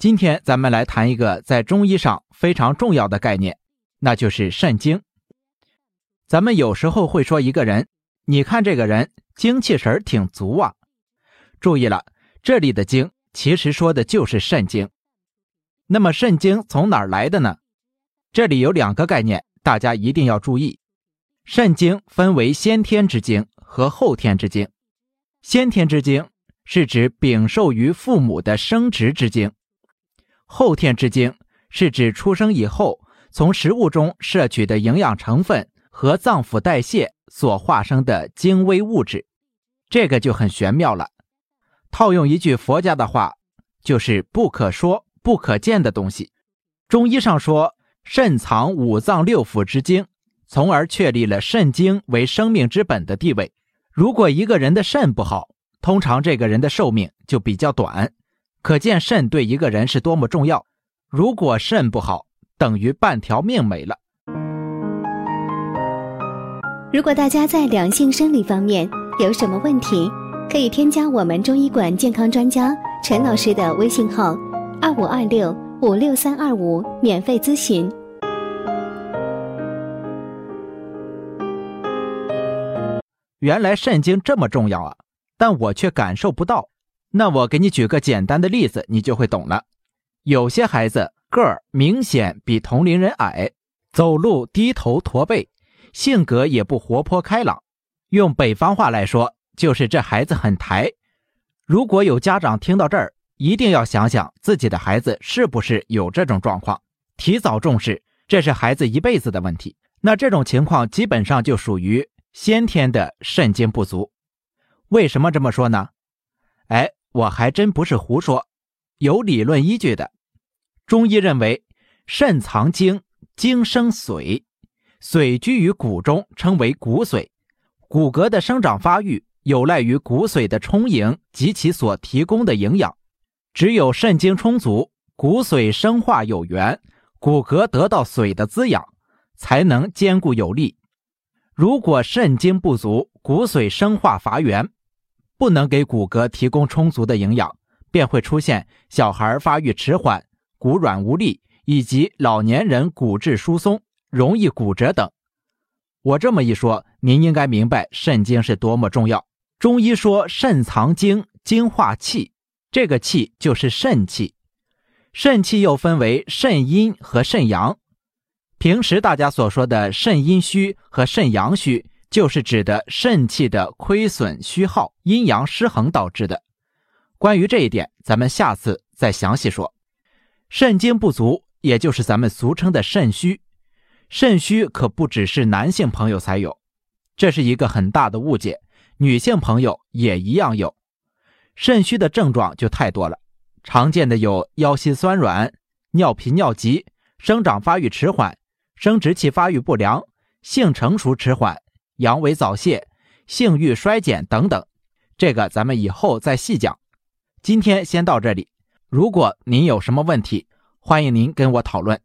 今天咱们来谈一个在中医上非常重要的概念，那就是肾精。咱们有时候会说一个人，你看这个人精气神儿挺足啊。注意了，这里的精其实说的就是肾精。那么肾精从哪儿来的呢？这里有两个概念，大家一定要注意。肾精分为先天之精和后天之精。先天之精是指禀受于父母的生殖之精。后天之精是指出生以后从食物中摄取的营养成分和脏腑代谢所化生的精微物质，这个就很玄妙了。套用一句佛家的话，就是不可说、不可见的东西。中医上说，肾藏五脏六腑之精，从而确立了肾精为生命之本的地位。如果一个人的肾不好，通常这个人的寿命就比较短。可见肾对一个人是多么重要。如果肾不好，等于半条命没了。如果大家在两性生理方面有什么问题，可以添加我们中医馆健康专家陈老师的微信号：二五二六五六三二五，免费咨询。原来肾经这么重要啊，但我却感受不到。那我给你举个简单的例子，你就会懂了。有些孩子个儿明显比同龄人矮，走路低头驼背，性格也不活泼开朗。用北方话来说，就是这孩子很抬。如果有家长听到这儿，一定要想想自己的孩子是不是有这种状况，提早重视，这是孩子一辈子的问题。那这种情况基本上就属于先天的肾精不足。为什么这么说呢？哎。我还真不是胡说，有理论依据的。中医认为，肾藏精，精生髓，髓居于骨中，称为骨髓。骨骼的生长发育有赖于骨髓的充盈及其所提供的营养。只有肾精充足，骨髓生化有源，骨骼得到髓的滋养，才能坚固有力。如果肾精不足，骨髓生化乏源。不能给骨骼提供充足的营养，便会出现小孩发育迟缓、骨软无力，以及老年人骨质疏松、容易骨折等。我这么一说，您应该明白肾精是多么重要。中医说肾藏精，精化气，这个气就是肾气。肾气又分为肾阴和肾阳。平时大家所说的肾阴虚和肾阳虚。就是指的肾气的亏损虚耗、阴阳失衡导致的。关于这一点，咱们下次再详细说。肾精不足，也就是咱们俗称的肾虚。肾虚可不只是男性朋友才有，这是一个很大的误解。女性朋友也一样有。肾虚的症状就太多了，常见的有腰膝酸软、尿频尿急、生长发育迟缓、生殖器发育不良、性成熟迟缓。阳痿早泄、性欲衰减等等，这个咱们以后再细讲。今天先到这里。如果您有什么问题，欢迎您跟我讨论。